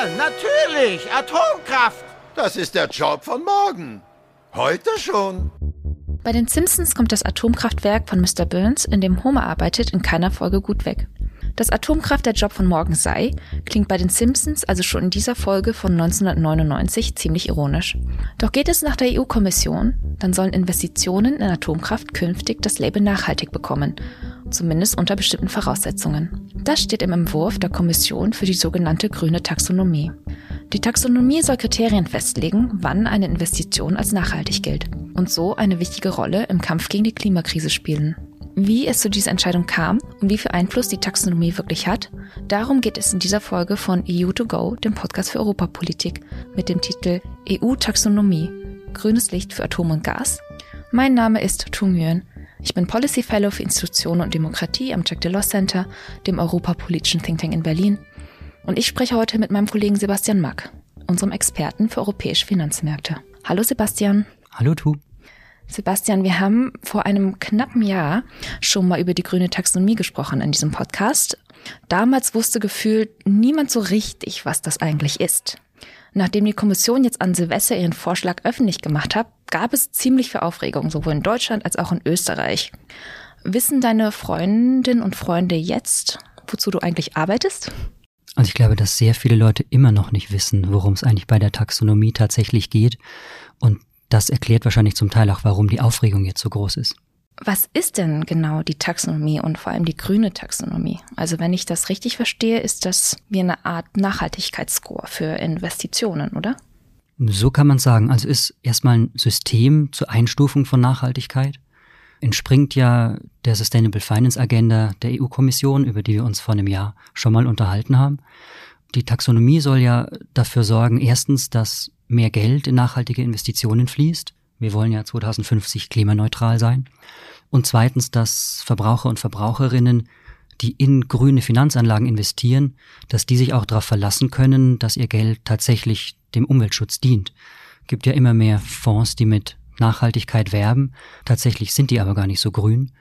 Ja, natürlich. Atomkraft. Das ist der Job von morgen. Heute schon. Bei den Simpsons kommt das Atomkraftwerk von Mr. Burns, in dem Homer arbeitet, in keiner Folge gut weg. Dass Atomkraft der Job von morgen sei, klingt bei den Simpsons also schon in dieser Folge von 1999 ziemlich ironisch. Doch geht es nach der EU-Kommission, dann sollen Investitionen in Atomkraft künftig das Label nachhaltig bekommen, zumindest unter bestimmten Voraussetzungen. Das steht im Entwurf der Kommission für die sogenannte grüne Taxonomie. Die Taxonomie soll Kriterien festlegen, wann eine Investition als nachhaltig gilt und so eine wichtige Rolle im Kampf gegen die Klimakrise spielen. Wie es zu dieser Entscheidung kam und wie viel Einfluss die Taxonomie wirklich hat, darum geht es in dieser Folge von EU2Go, dem Podcast für Europapolitik, mit dem Titel EU-Taxonomie, grünes Licht für Atom und Gas. Mein Name ist Tu Nguyen. Ich bin Policy Fellow für Institutionen und Demokratie am Jack Delors Center, dem europapolitischen Think Tank in Berlin und ich spreche heute mit meinem Kollegen Sebastian Mack, unserem Experten für europäische Finanzmärkte. Hallo Sebastian. Hallo Tu. Sebastian, wir haben vor einem knappen Jahr schon mal über die grüne Taxonomie gesprochen in diesem Podcast. Damals wusste gefühlt niemand so richtig, was das eigentlich ist. Nachdem die Kommission jetzt an Silvester ihren Vorschlag öffentlich gemacht hat, gab es ziemlich viel Aufregung, sowohl in Deutschland als auch in Österreich. Wissen deine Freundinnen und Freunde jetzt, wozu du eigentlich arbeitest? Also ich glaube, dass sehr viele Leute immer noch nicht wissen, worum es eigentlich bei der Taxonomie tatsächlich geht. Und das erklärt wahrscheinlich zum Teil auch, warum die Aufregung jetzt so groß ist. Was ist denn genau die Taxonomie und vor allem die grüne Taxonomie? Also wenn ich das richtig verstehe, ist das wie eine Art Nachhaltigkeitsscore für Investitionen, oder? So kann man sagen. Also ist erstmal ein System zur Einstufung von Nachhaltigkeit entspringt ja der Sustainable Finance Agenda der EU-Kommission, über die wir uns vor einem Jahr schon mal unterhalten haben. Die Taxonomie soll ja dafür sorgen, erstens, dass mehr Geld in nachhaltige Investitionen fließt. Wir wollen ja 2050 klimaneutral sein. Und zweitens, dass Verbraucher und Verbraucherinnen, die in grüne Finanzanlagen investieren, dass die sich auch darauf verlassen können, dass ihr Geld tatsächlich dem Umweltschutz dient. Es gibt ja immer mehr Fonds, die mit Nachhaltigkeit werben. Tatsächlich sind die aber gar nicht so grün.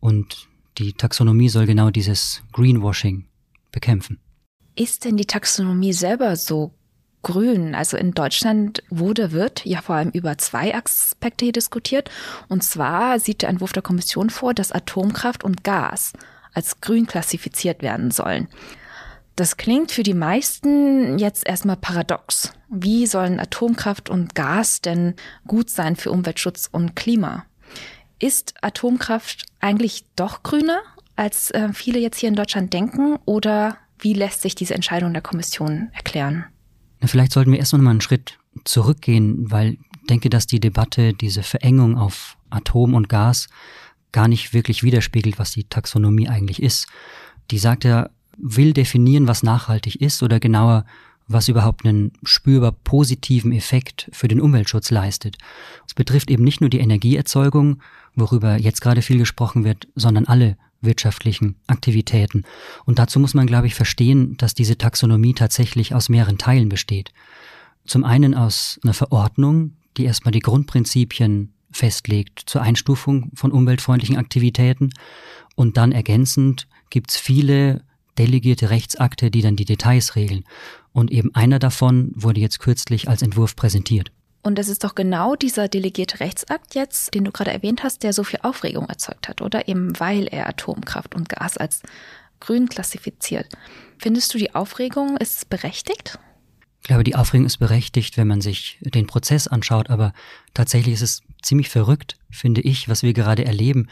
Und die Taxonomie soll genau dieses Greenwashing bekämpfen. Ist denn die Taxonomie selber so grün? Also in Deutschland wurde, wird ja vor allem über zwei Aspekte hier diskutiert. Und zwar sieht der Entwurf der Kommission vor, dass Atomkraft und Gas als grün klassifiziert werden sollen. Das klingt für die meisten jetzt erstmal paradox. Wie sollen Atomkraft und Gas denn gut sein für Umweltschutz und Klima? Ist Atomkraft eigentlich doch grüner, als äh, viele jetzt hier in Deutschland denken? Oder wie lässt sich diese Entscheidung der Kommission erklären? Vielleicht sollten wir erst noch mal einen Schritt zurückgehen, weil ich denke, dass die Debatte diese Verengung auf Atom und Gas gar nicht wirklich widerspiegelt, was die Taxonomie eigentlich ist. Die sagt ja will definieren, was nachhaltig ist oder genauer, was überhaupt einen spürbar positiven Effekt für den Umweltschutz leistet. Es betrifft eben nicht nur die Energieerzeugung, worüber jetzt gerade viel gesprochen wird, sondern alle wirtschaftlichen Aktivitäten. Und dazu muss man, glaube ich, verstehen, dass diese Taxonomie tatsächlich aus mehreren Teilen besteht. Zum einen aus einer Verordnung, die erstmal die Grundprinzipien festlegt zur Einstufung von umweltfreundlichen Aktivitäten und dann ergänzend gibt's viele delegierte Rechtsakte, die dann die Details regeln. Und eben einer davon wurde jetzt kürzlich als Entwurf präsentiert. Und es ist doch genau dieser delegierte Rechtsakt jetzt, den du gerade erwähnt hast, der so viel Aufregung erzeugt hat, oder? Eben weil er Atomkraft und Gas als grün klassifiziert. Findest du, die Aufregung ist berechtigt? Ich glaube, die Aufregung ist berechtigt, wenn man sich den Prozess anschaut, aber tatsächlich ist es ziemlich verrückt, finde ich, was wir gerade erleben,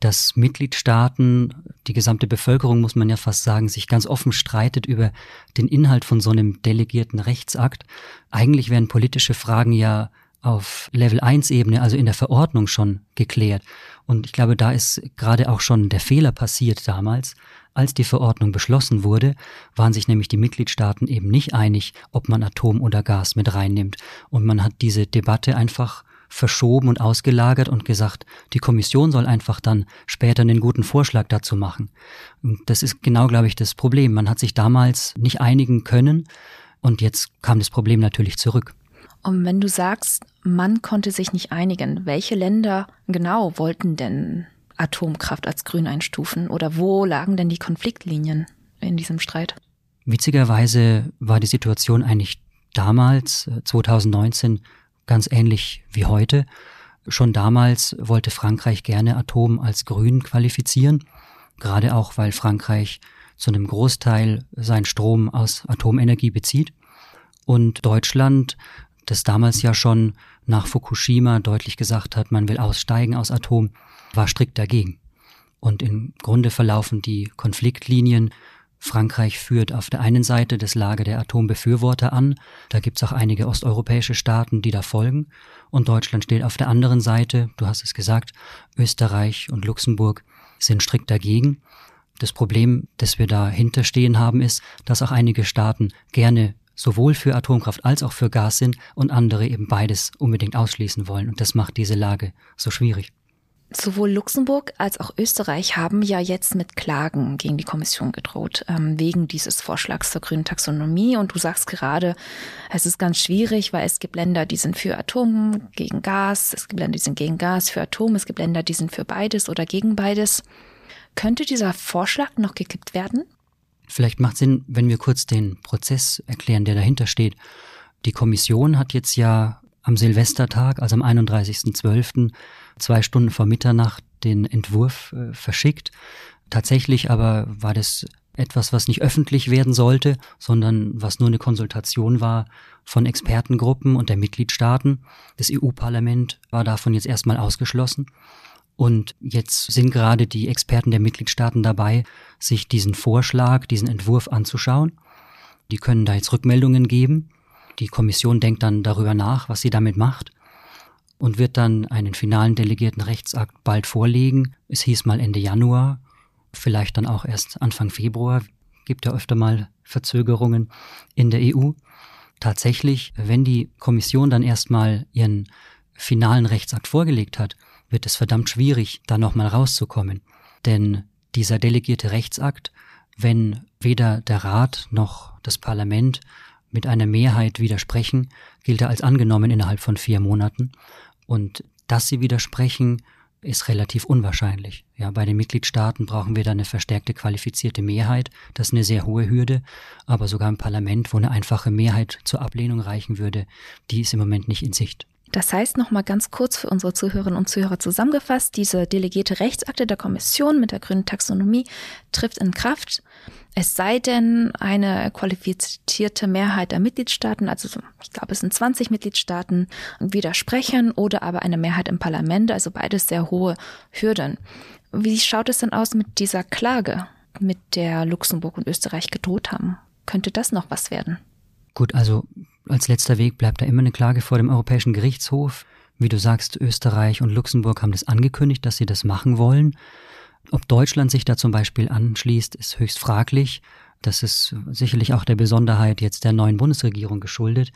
dass Mitgliedstaaten, die gesamte Bevölkerung muss man ja fast sagen, sich ganz offen streitet über den Inhalt von so einem delegierten Rechtsakt. Eigentlich werden politische Fragen ja auf Level 1 Ebene, also in der Verordnung schon geklärt. Und ich glaube, da ist gerade auch schon der Fehler passiert damals. Als die Verordnung beschlossen wurde, waren sich nämlich die Mitgliedstaaten eben nicht einig, ob man Atom oder Gas mit reinnimmt. Und man hat diese Debatte einfach verschoben und ausgelagert und gesagt, die Kommission soll einfach dann später einen guten Vorschlag dazu machen. Und das ist genau, glaube ich, das Problem. Man hat sich damals nicht einigen können und jetzt kam das Problem natürlich zurück. Und wenn du sagst, man konnte sich nicht einigen, welche Länder genau wollten denn Atomkraft als grün einstufen oder wo lagen denn die Konfliktlinien in diesem Streit? Witzigerweise war die Situation eigentlich damals, 2019, äh, ganz ähnlich wie heute. Schon damals wollte Frankreich gerne Atom als grün qualifizieren, gerade auch weil Frankreich zu einem Großteil seinen Strom aus Atomenergie bezieht. Und Deutschland, das damals ja schon nach Fukushima deutlich gesagt hat, man will aussteigen aus Atom, war strikt dagegen. Und im Grunde verlaufen die Konfliktlinien Frankreich führt auf der einen Seite das Lager der Atombefürworter an, da gibt es auch einige osteuropäische Staaten, die da folgen, und Deutschland steht auf der anderen Seite, du hast es gesagt, Österreich und Luxemburg sind strikt dagegen. Das Problem, das wir dahinter stehen haben, ist, dass auch einige Staaten gerne sowohl für Atomkraft als auch für Gas sind und andere eben beides unbedingt ausschließen wollen. Und das macht diese Lage so schwierig. Sowohl Luxemburg als auch Österreich haben ja jetzt mit Klagen gegen die Kommission gedroht, ähm, wegen dieses Vorschlags zur grünen Taxonomie. Und du sagst gerade, es ist ganz schwierig, weil es gibt Länder, die sind für Atom, gegen Gas, es gibt Länder, die sind gegen Gas, für Atom, es gibt Länder, die sind für beides oder gegen beides. Könnte dieser Vorschlag noch gekippt werden? Vielleicht macht Sinn, wenn wir kurz den Prozess erklären, der dahinter steht. Die Kommission hat jetzt ja am Silvestertag, also am 31.12., zwei Stunden vor Mitternacht den Entwurf äh, verschickt. Tatsächlich aber war das etwas, was nicht öffentlich werden sollte, sondern was nur eine Konsultation war von Expertengruppen und der Mitgliedstaaten. Das EU-Parlament war davon jetzt erstmal ausgeschlossen. Und jetzt sind gerade die Experten der Mitgliedstaaten dabei, sich diesen Vorschlag, diesen Entwurf anzuschauen. Die können da jetzt Rückmeldungen geben. Die Kommission denkt dann darüber nach, was sie damit macht und wird dann einen finalen delegierten Rechtsakt bald vorlegen. Es hieß mal Ende Januar, vielleicht dann auch erst Anfang Februar. Gibt ja öfter mal Verzögerungen in der EU. Tatsächlich, wenn die Kommission dann erstmal ihren finalen Rechtsakt vorgelegt hat, wird es verdammt schwierig, da nochmal rauszukommen. Denn dieser delegierte Rechtsakt, wenn weder der Rat noch das Parlament mit einer Mehrheit widersprechen, gilt er als angenommen innerhalb von vier Monaten. Und dass sie widersprechen, ist relativ unwahrscheinlich. Ja, bei den Mitgliedstaaten brauchen wir da eine verstärkte qualifizierte Mehrheit. Das ist eine sehr hohe Hürde. Aber sogar im Parlament, wo eine einfache Mehrheit zur Ablehnung reichen würde, die ist im Moment nicht in Sicht. Das heißt nochmal ganz kurz für unsere Zuhörerinnen und Zuhörer zusammengefasst, diese delegierte Rechtsakte der Kommission mit der grünen Taxonomie trifft in Kraft. Es sei denn, eine qualifizierte Mehrheit der Mitgliedstaaten, also ich glaube es sind 20 Mitgliedstaaten, widersprechen oder aber eine Mehrheit im Parlament, also beides sehr hohe Hürden. Wie schaut es denn aus mit dieser Klage, mit der Luxemburg und Österreich gedroht haben? Könnte das noch was werden? Gut, also als letzter Weg bleibt da immer eine Klage vor dem Europäischen Gerichtshof. Wie du sagst, Österreich und Luxemburg haben das angekündigt, dass sie das machen wollen. Ob Deutschland sich da zum Beispiel anschließt, ist höchst fraglich. Das ist sicherlich auch der Besonderheit jetzt der neuen Bundesregierung geschuldet,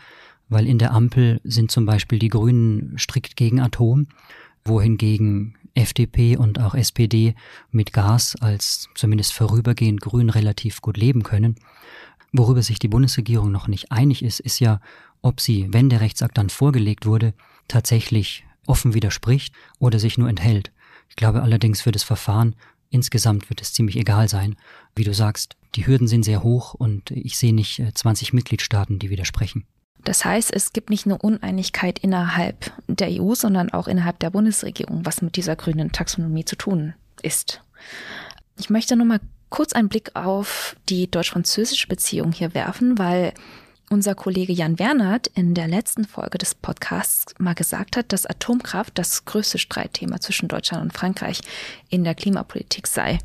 weil in der Ampel sind zum Beispiel die Grünen strikt gegen Atom, wohingegen FDP und auch SPD mit Gas als zumindest vorübergehend grün relativ gut leben können. Worüber sich die Bundesregierung noch nicht einig ist, ist ja, ob sie, wenn der Rechtsakt dann vorgelegt wurde, tatsächlich offen widerspricht oder sich nur enthält. Ich glaube allerdings für das Verfahren insgesamt wird es ziemlich egal sein. Wie du sagst, die Hürden sind sehr hoch und ich sehe nicht 20 äh, Mitgliedstaaten, die widersprechen. Das heißt, es gibt nicht nur Uneinigkeit innerhalb der EU, sondern auch innerhalb der Bundesregierung, was mit dieser grünen Taxonomie zu tun ist. Ich möchte nochmal kurz einen Blick auf die deutsch-französische Beziehung hier werfen, weil unser Kollege Jan Wernert in der letzten Folge des Podcasts mal gesagt hat, dass Atomkraft das größte Streitthema zwischen Deutschland und Frankreich in der Klimapolitik sei.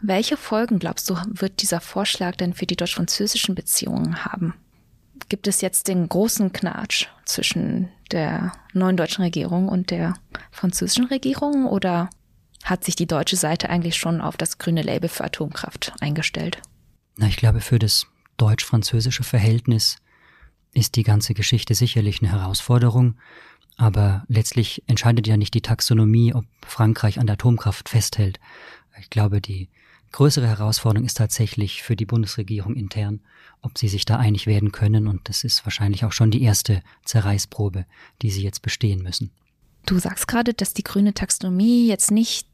Welche Folgen, glaubst du, wird dieser Vorschlag denn für die deutsch-französischen Beziehungen haben? Gibt es jetzt den großen Knatsch zwischen der neuen deutschen Regierung und der französischen Regierung oder hat sich die deutsche Seite eigentlich schon auf das grüne Label für Atomkraft eingestellt. Na, ich glaube, für das deutsch-französische Verhältnis ist die ganze Geschichte sicherlich eine Herausforderung. Aber letztlich entscheidet ja nicht die Taxonomie, ob Frankreich an der Atomkraft festhält. Ich glaube, die größere Herausforderung ist tatsächlich für die Bundesregierung intern, ob sie sich da einig werden können. Und das ist wahrscheinlich auch schon die erste Zerreißprobe, die sie jetzt bestehen müssen. Du sagst gerade, dass die grüne Taxonomie jetzt nicht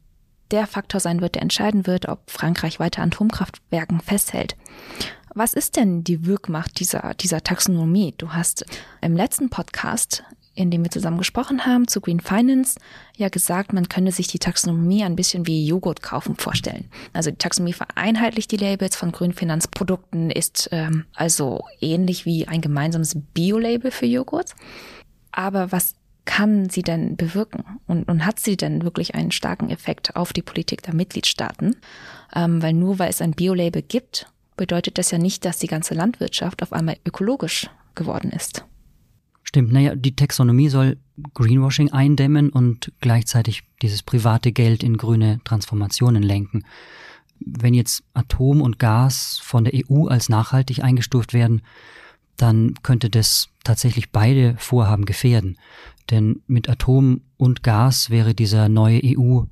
der Faktor sein wird, der entscheiden wird, ob Frankreich weiter an Atomkraftwerken festhält. Was ist denn die Wirkmacht dieser, dieser Taxonomie? Du hast im letzten Podcast, in dem wir zusammen gesprochen haben, zu Green Finance, ja gesagt, man könne sich die Taxonomie ein bisschen wie Joghurt kaufen vorstellen. Also die Taxonomie vereinheitlicht die Labels von grünen Finanzprodukten, ist ähm, also ähnlich wie ein gemeinsames Bio-Label für Joghurt. Aber was kann sie denn bewirken? Und, und hat sie denn wirklich einen starken Effekt auf die Politik der Mitgliedstaaten? Ähm, weil nur weil es ein Bio-Label gibt, bedeutet das ja nicht, dass die ganze Landwirtschaft auf einmal ökologisch geworden ist. Stimmt, naja, die Taxonomie soll Greenwashing eindämmen und gleichzeitig dieses private Geld in grüne Transformationen lenken. Wenn jetzt Atom und Gas von der EU als nachhaltig eingestuft werden, dann könnte das tatsächlich beide Vorhaben gefährden. Denn mit Atom und Gas wäre dieser neue EU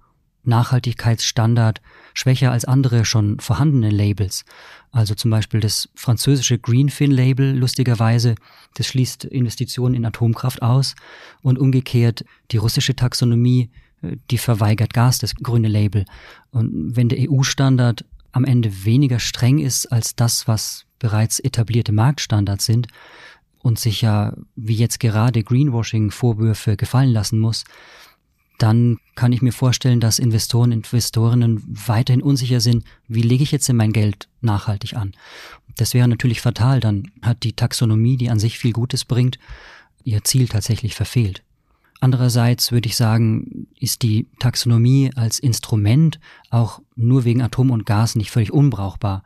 Nachhaltigkeitsstandard schwächer als andere schon vorhandene Labels. Also zum Beispiel das französische Greenfin-Label, lustigerweise, das schließt Investitionen in Atomkraft aus und umgekehrt die russische Taxonomie, äh, die verweigert Gas, das grüne Label. Und wenn der EU-Standard am Ende weniger streng ist als das, was bereits etablierte Marktstandards sind und sich ja wie jetzt gerade Greenwashing-Vorwürfe gefallen lassen muss, dann kann ich mir vorstellen, dass Investoren, Investorinnen weiterhin unsicher sind, wie lege ich jetzt denn mein Geld nachhaltig an. Das wäre natürlich fatal, dann hat die Taxonomie, die an sich viel Gutes bringt, ihr Ziel tatsächlich verfehlt. Andererseits würde ich sagen, ist die Taxonomie als Instrument auch nur wegen Atom und Gas nicht völlig unbrauchbar.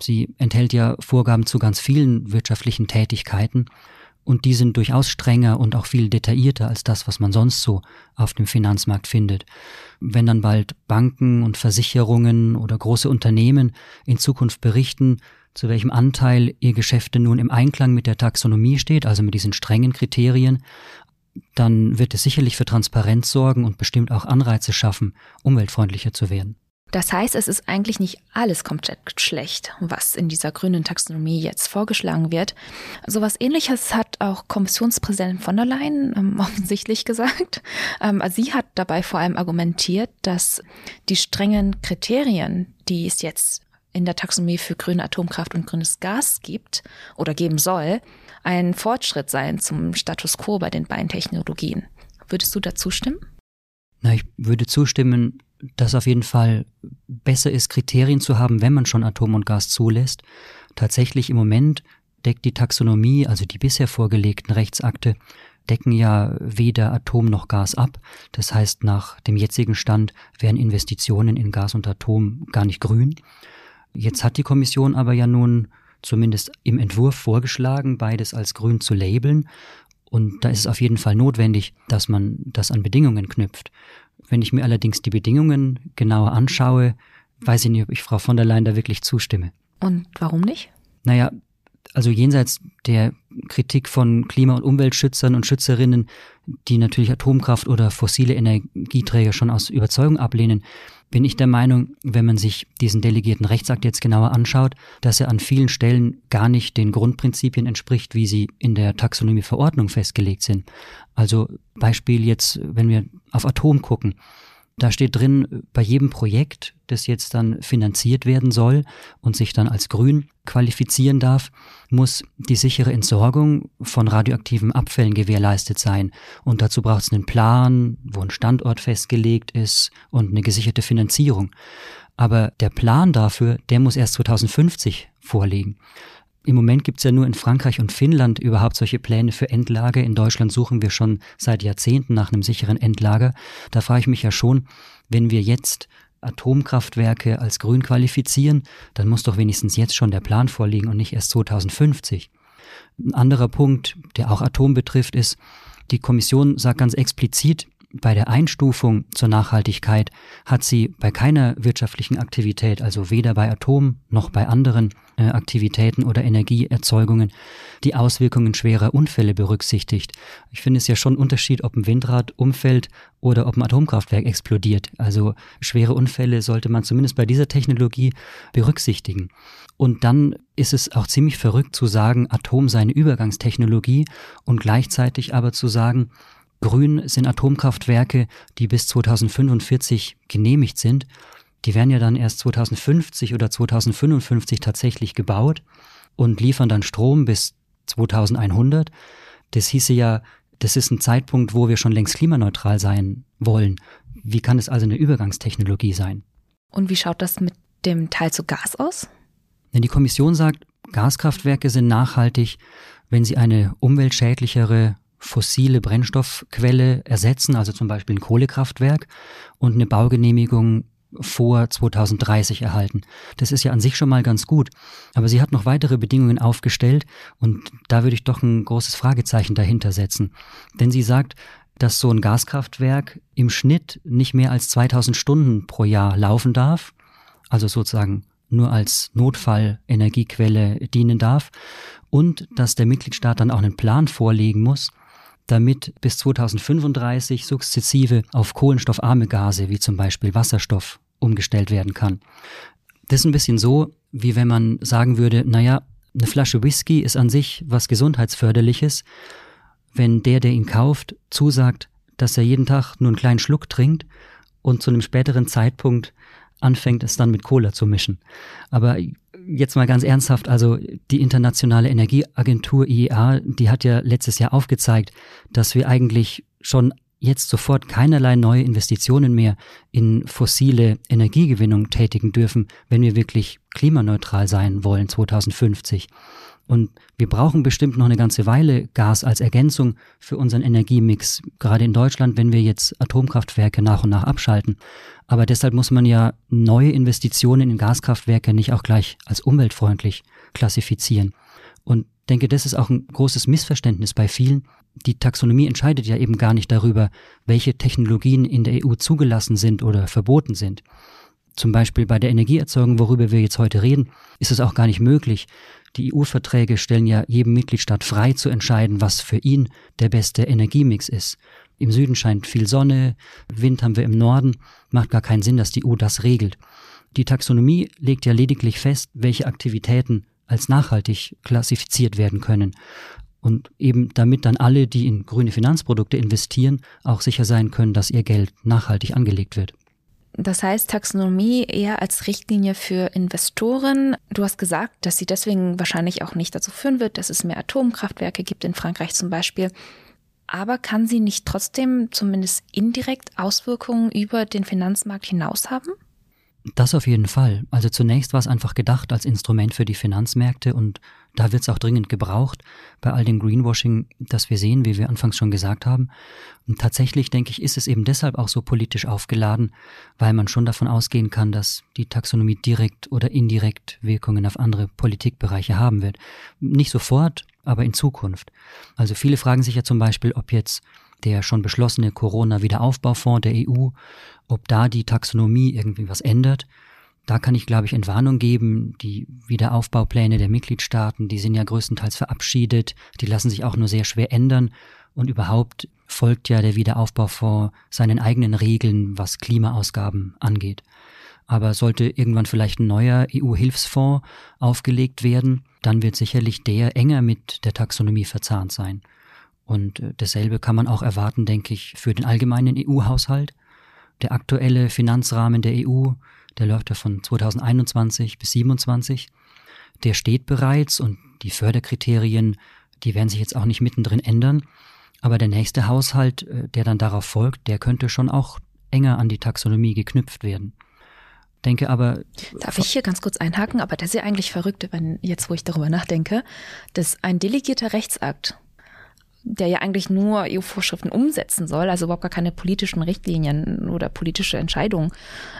Sie enthält ja Vorgaben zu ganz vielen wirtschaftlichen Tätigkeiten und die sind durchaus strenger und auch viel detaillierter als das, was man sonst so auf dem Finanzmarkt findet. Wenn dann bald Banken und Versicherungen oder große Unternehmen in Zukunft berichten, zu welchem Anteil ihr Geschäfte nun im Einklang mit der Taxonomie steht, also mit diesen strengen Kriterien, dann wird es sicherlich für Transparenz sorgen und bestimmt auch Anreize schaffen, umweltfreundlicher zu werden. Das heißt, es ist eigentlich nicht alles komplett schlecht, was in dieser grünen Taxonomie jetzt vorgeschlagen wird. Sowas ähnliches hat auch Kommissionspräsidentin von der Leyen ähm, offensichtlich gesagt. Ähm, also sie hat dabei vor allem argumentiert, dass die strengen Kriterien, die es jetzt in der Taxonomie für grüne Atomkraft und grünes Gas gibt oder geben soll, ein Fortschritt seien zum Status quo bei den beiden Technologien. Würdest du dazu stimmen? Na, ich würde zustimmen, dass auf jeden Fall besser ist, Kriterien zu haben, wenn man schon Atom und Gas zulässt. Tatsächlich im Moment deckt die Taxonomie, also die bisher vorgelegten Rechtsakte, decken ja weder Atom noch Gas ab. Das heißt, nach dem jetzigen Stand wären Investitionen in Gas und Atom gar nicht grün. Jetzt hat die Kommission aber ja nun zumindest im Entwurf vorgeschlagen, beides als grün zu labeln. Und da ist es auf jeden Fall notwendig, dass man das an Bedingungen knüpft. Wenn ich mir allerdings die Bedingungen genauer anschaue, weiß ich nicht, ob ich Frau von der Leyen da wirklich zustimme. Und warum nicht? Naja, also jenseits der Kritik von Klima- und Umweltschützern und Schützerinnen, die natürlich Atomkraft oder fossile Energieträger schon aus Überzeugung ablehnen, bin ich der Meinung, wenn man sich diesen delegierten Rechtsakt jetzt genauer anschaut, dass er an vielen Stellen gar nicht den Grundprinzipien entspricht, wie sie in der Taxonomieverordnung festgelegt sind. Also Beispiel jetzt, wenn wir auf Atom gucken. Da steht drin, bei jedem Projekt, das jetzt dann finanziert werden soll und sich dann als grün qualifizieren darf, muss die sichere Entsorgung von radioaktiven Abfällen gewährleistet sein. Und dazu braucht es einen Plan, wo ein Standort festgelegt ist und eine gesicherte Finanzierung. Aber der Plan dafür, der muss erst 2050 vorliegen. Im Moment gibt es ja nur in Frankreich und Finnland überhaupt solche Pläne für Endlager. In Deutschland suchen wir schon seit Jahrzehnten nach einem sicheren Endlager. Da frage ich mich ja schon, wenn wir jetzt Atomkraftwerke als grün qualifizieren, dann muss doch wenigstens jetzt schon der Plan vorliegen und nicht erst 2050. Ein anderer Punkt, der auch Atom betrifft, ist, die Kommission sagt ganz explizit, bei der Einstufung zur Nachhaltigkeit hat sie bei keiner wirtschaftlichen Aktivität, also weder bei Atom noch bei anderen äh, Aktivitäten oder Energieerzeugungen, die Auswirkungen schwerer Unfälle berücksichtigt. Ich finde es ja schon ein Unterschied, ob ein Windrad umfällt oder ob ein Atomkraftwerk explodiert. Also schwere Unfälle sollte man zumindest bei dieser Technologie berücksichtigen. Und dann ist es auch ziemlich verrückt zu sagen, Atom sei eine Übergangstechnologie und gleichzeitig aber zu sagen, Grün sind Atomkraftwerke, die bis 2045 genehmigt sind. die werden ja dann erst 2050 oder 2055 tatsächlich gebaut und liefern dann Strom bis 2100. Das hieße ja, das ist ein Zeitpunkt, wo wir schon längst klimaneutral sein wollen. Wie kann es also eine Übergangstechnologie sein? Und wie schaut das mit dem Teil zu Gas aus? Denn die Kommission sagt, Gaskraftwerke sind nachhaltig, wenn sie eine umweltschädlichere fossile Brennstoffquelle ersetzen, also zum Beispiel ein Kohlekraftwerk und eine Baugenehmigung vor 2030 erhalten. Das ist ja an sich schon mal ganz gut. Aber sie hat noch weitere Bedingungen aufgestellt und da würde ich doch ein großes Fragezeichen dahinter setzen. Denn sie sagt, dass so ein Gaskraftwerk im Schnitt nicht mehr als 2000 Stunden pro Jahr laufen darf, also sozusagen nur als Notfallenergiequelle dienen darf und dass der Mitgliedstaat dann auch einen Plan vorlegen muss, damit bis 2035 sukzessive auf kohlenstoffarme Gase wie zum Beispiel Wasserstoff umgestellt werden kann. Das ist ein bisschen so, wie wenn man sagen würde, naja, eine Flasche Whisky ist an sich was Gesundheitsförderliches, wenn der, der ihn kauft, zusagt, dass er jeden Tag nur einen kleinen Schluck trinkt und zu einem späteren Zeitpunkt anfängt, es dann mit Cola zu mischen. Aber jetzt mal ganz ernsthaft, also die Internationale Energieagentur IEA, die hat ja letztes Jahr aufgezeigt, dass wir eigentlich schon jetzt sofort keinerlei neue Investitionen mehr in fossile Energiegewinnung tätigen dürfen, wenn wir wirklich klimaneutral sein wollen 2050. Und wir brauchen bestimmt noch eine ganze Weile Gas als Ergänzung für unseren Energiemix, gerade in Deutschland, wenn wir jetzt Atomkraftwerke nach und nach abschalten. Aber deshalb muss man ja neue Investitionen in Gaskraftwerke nicht auch gleich als umweltfreundlich klassifizieren. Und denke, das ist auch ein großes Missverständnis bei vielen. Die Taxonomie entscheidet ja eben gar nicht darüber, welche Technologien in der EU zugelassen sind oder verboten sind. Zum Beispiel bei der Energieerzeugung, worüber wir jetzt heute reden, ist es auch gar nicht möglich, die EU-Verträge stellen ja jedem Mitgliedstaat frei zu entscheiden, was für ihn der beste Energiemix ist. Im Süden scheint viel Sonne, Wind haben wir im Norden, macht gar keinen Sinn, dass die EU das regelt. Die Taxonomie legt ja lediglich fest, welche Aktivitäten als nachhaltig klassifiziert werden können. Und eben damit dann alle, die in grüne Finanzprodukte investieren, auch sicher sein können, dass ihr Geld nachhaltig angelegt wird. Das heißt Taxonomie eher als Richtlinie für Investoren. Du hast gesagt, dass sie deswegen wahrscheinlich auch nicht dazu führen wird, dass es mehr Atomkraftwerke gibt in Frankreich zum Beispiel. Aber kann sie nicht trotzdem zumindest indirekt Auswirkungen über den Finanzmarkt hinaus haben? Das auf jeden Fall. Also zunächst war es einfach gedacht als Instrument für die Finanzmärkte und da wird es auch dringend gebraucht bei all dem Greenwashing, das wir sehen, wie wir anfangs schon gesagt haben. Und tatsächlich, denke ich, ist es eben deshalb auch so politisch aufgeladen, weil man schon davon ausgehen kann, dass die Taxonomie direkt oder indirekt Wirkungen auf andere Politikbereiche haben wird. Nicht sofort, aber in Zukunft. Also viele fragen sich ja zum Beispiel, ob jetzt der schon beschlossene Corona-Wiederaufbaufonds der EU, ob da die Taxonomie irgendwie was ändert. Da kann ich, glaube ich, Entwarnung geben. Die Wiederaufbaupläne der Mitgliedstaaten, die sind ja größtenteils verabschiedet. Die lassen sich auch nur sehr schwer ändern. Und überhaupt folgt ja der Wiederaufbaufonds seinen eigenen Regeln, was Klimaausgaben angeht. Aber sollte irgendwann vielleicht ein neuer EU-Hilfsfonds aufgelegt werden, dann wird sicherlich der enger mit der Taxonomie verzahnt sein. Und äh, dasselbe kann man auch erwarten, denke ich, für den allgemeinen EU-Haushalt. Der aktuelle Finanzrahmen der EU, der läuft ja von 2021 bis 2027. Der steht bereits und die Förderkriterien, die werden sich jetzt auch nicht mittendrin ändern. Aber der nächste Haushalt, äh, der dann darauf folgt, der könnte schon auch enger an die Taxonomie geknüpft werden. Denke aber. Darf ich hier ganz kurz einhaken? Aber das ist ja eigentlich verrückt, wenn jetzt, wo ich darüber nachdenke, dass ein delegierter Rechtsakt der ja eigentlich nur EU-Vorschriften umsetzen soll, also überhaupt gar keine politischen Richtlinien oder politische Entscheidungen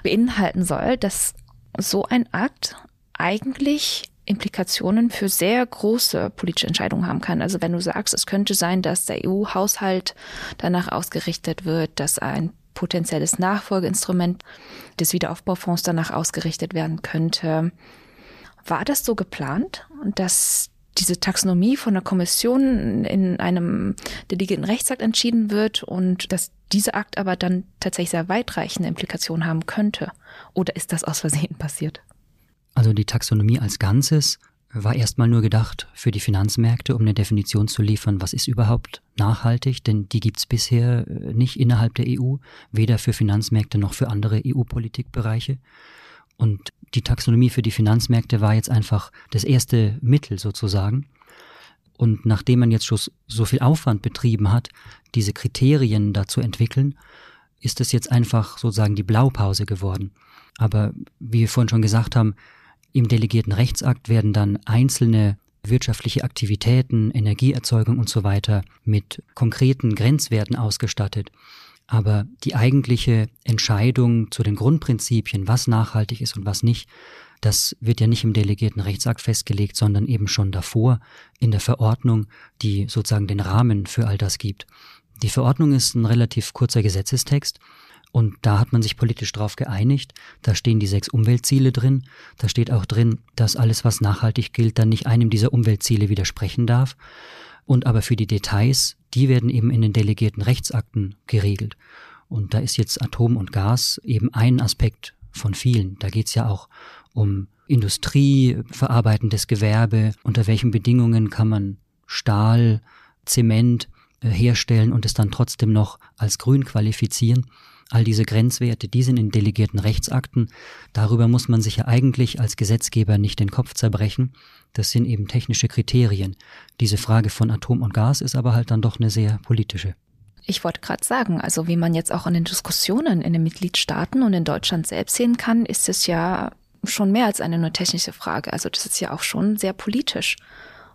beinhalten soll, dass so ein Akt eigentlich Implikationen für sehr große politische Entscheidungen haben kann. Also wenn du sagst, es könnte sein, dass der EU-Haushalt danach ausgerichtet wird, dass ein potenzielles Nachfolgeinstrument des Wiederaufbaufonds danach ausgerichtet werden könnte. War das so geplant, dass diese Taxonomie von der Kommission in einem delegierten Rechtsakt entschieden wird und dass dieser Akt aber dann tatsächlich sehr weitreichende Implikationen haben könnte? Oder ist das aus Versehen passiert? Also die Taxonomie als Ganzes war erstmal nur gedacht für die Finanzmärkte, um eine Definition zu liefern, was ist überhaupt nachhaltig, denn die gibt's bisher äh, nicht innerhalb der EU, weder für Finanzmärkte noch für andere EU-Politikbereiche. Und die Taxonomie für die Finanzmärkte war jetzt einfach das erste Mittel sozusagen. Und nachdem man jetzt schon so viel Aufwand betrieben hat, diese Kriterien da zu entwickeln, ist es jetzt einfach sozusagen die Blaupause geworden. Aber wie wir vorhin schon gesagt haben, im delegierten Rechtsakt werden dann einzelne wirtschaftliche Aktivitäten, Energieerzeugung und so weiter mit konkreten Grenzwerten ausgestattet. Aber die eigentliche Entscheidung zu den Grundprinzipien, was nachhaltig ist und was nicht, das wird ja nicht im delegierten Rechtsakt festgelegt, sondern eben schon davor in der Verordnung, die sozusagen den Rahmen für all das gibt. Die Verordnung ist ein relativ kurzer Gesetzestext und da hat man sich politisch drauf geeinigt. Da stehen die sechs Umweltziele drin. Da steht auch drin, dass alles, was nachhaltig gilt, dann nicht einem dieser Umweltziele widersprechen darf. Und aber für die Details, die werden eben in den delegierten Rechtsakten geregelt. Und da ist jetzt Atom und Gas eben ein Aspekt von vielen. Da geht's ja auch um Industrie, verarbeitendes Gewerbe, unter welchen Bedingungen kann man Stahl, Zement äh, herstellen und es dann trotzdem noch als grün qualifizieren. All diese Grenzwerte, die sind in delegierten Rechtsakten. Darüber muss man sich ja eigentlich als Gesetzgeber nicht den Kopf zerbrechen. Das sind eben technische Kriterien. Diese Frage von Atom und Gas ist aber halt dann doch eine sehr politische. Ich wollte gerade sagen, also wie man jetzt auch in den Diskussionen in den Mitgliedstaaten und in Deutschland selbst sehen kann, ist es ja schon mehr als eine nur technische Frage. Also das ist ja auch schon sehr politisch,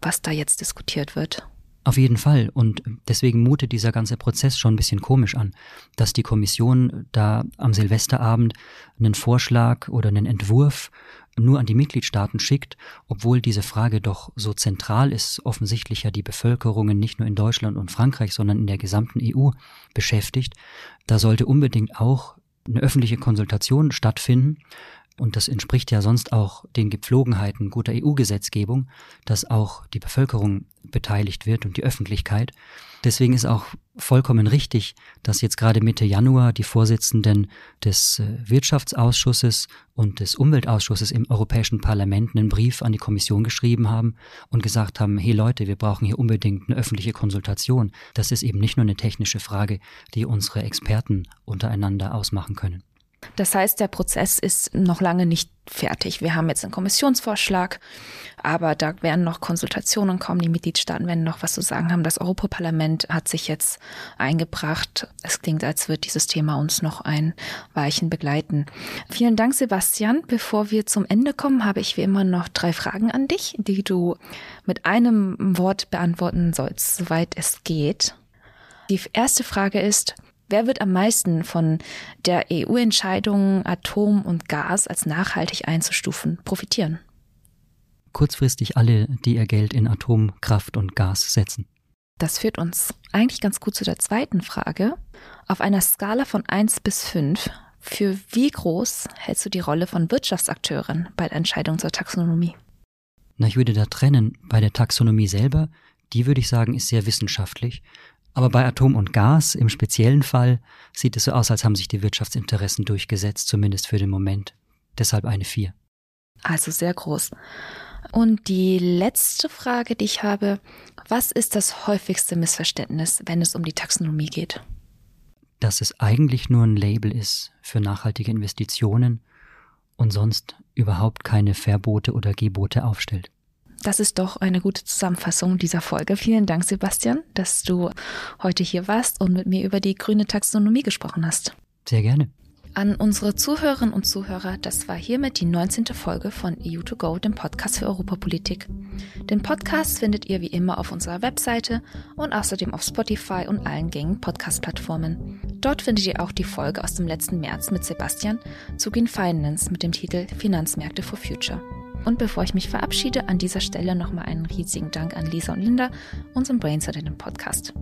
was da jetzt diskutiert wird. Auf jeden Fall. Und deswegen mutet dieser ganze Prozess schon ein bisschen komisch an, dass die Kommission da am Silvesterabend einen Vorschlag oder einen Entwurf nur an die Mitgliedstaaten schickt, obwohl diese Frage doch so zentral ist, offensichtlich ja die Bevölkerungen nicht nur in Deutschland und Frankreich, sondern in der gesamten EU beschäftigt. Da sollte unbedingt auch eine öffentliche Konsultation stattfinden und das entspricht ja sonst auch den Gepflogenheiten guter EU-Gesetzgebung, dass auch die Bevölkerung beteiligt wird und die Öffentlichkeit. Deswegen ist auch vollkommen richtig, dass jetzt gerade Mitte Januar die Vorsitzenden des äh, Wirtschaftsausschusses und des Umweltausschusses im Europäischen Parlament einen Brief an die Kommission geschrieben haben und gesagt haben, hey Leute, wir brauchen hier unbedingt eine öffentliche Konsultation. Das ist eben nicht nur eine technische Frage, die unsere Experten untereinander ausmachen können. Das heißt, der Prozess ist noch lange nicht fertig. Wir haben jetzt einen Kommissionsvorschlag, aber da werden noch Konsultationen kommen. Die Mitgliedstaaten werden noch was zu sagen haben. Das Europaparlament hat sich jetzt eingebracht. Es klingt, als wird dieses Thema uns noch ein Weichen begleiten. Vielen Dank, Sebastian. Bevor wir zum Ende kommen, habe ich wie immer noch drei Fragen an dich, die du mit einem Wort beantworten sollst, soweit es geht. Die erste Frage ist, Wer wird am meisten von der EU-Entscheidung, Atom und Gas als nachhaltig einzustufen, profitieren? Kurzfristig alle, die ihr Geld in Atomkraft und Gas setzen. Das führt uns eigentlich ganz gut zu der zweiten Frage. Auf einer Skala von 1 bis 5, für wie groß hältst du die Rolle von Wirtschaftsakteuren bei der Entscheidung zur Taxonomie? Na, ich würde da trennen. Bei der Taxonomie selber, die würde ich sagen, ist sehr wissenschaftlich. Aber bei Atom und Gas im speziellen Fall sieht es so aus, als haben sich die Wirtschaftsinteressen durchgesetzt, zumindest für den Moment. Deshalb eine 4. Also sehr groß. Und die letzte Frage, die ich habe, was ist das häufigste Missverständnis, wenn es um die Taxonomie geht? Dass es eigentlich nur ein Label ist für nachhaltige Investitionen und sonst überhaupt keine Verbote oder Gebote aufstellt. Das ist doch eine gute Zusammenfassung dieser Folge. Vielen Dank, Sebastian, dass du heute hier warst und mit mir über die grüne Taxonomie gesprochen hast. Sehr gerne. An unsere Zuhörerinnen und Zuhörer, das war hiermit die 19. Folge von EU2Go, dem Podcast für Europapolitik. Den Podcast findet ihr wie immer auf unserer Webseite und außerdem auf Spotify und allen gängigen Podcast-Plattformen. Dort findet ihr auch die Folge aus dem letzten März mit Sebastian zu Green Finance mit dem Titel Finanzmärkte for Future. Und bevor ich mich verabschiede, an dieser Stelle nochmal einen riesigen Dank an Lisa und Linda, unserem Brainset in dem Podcast.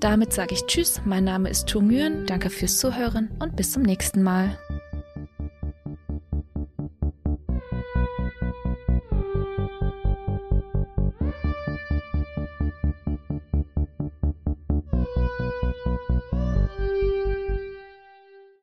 Damit sage ich Tschüss, mein Name ist Nguyen, danke fürs Zuhören und bis zum nächsten Mal.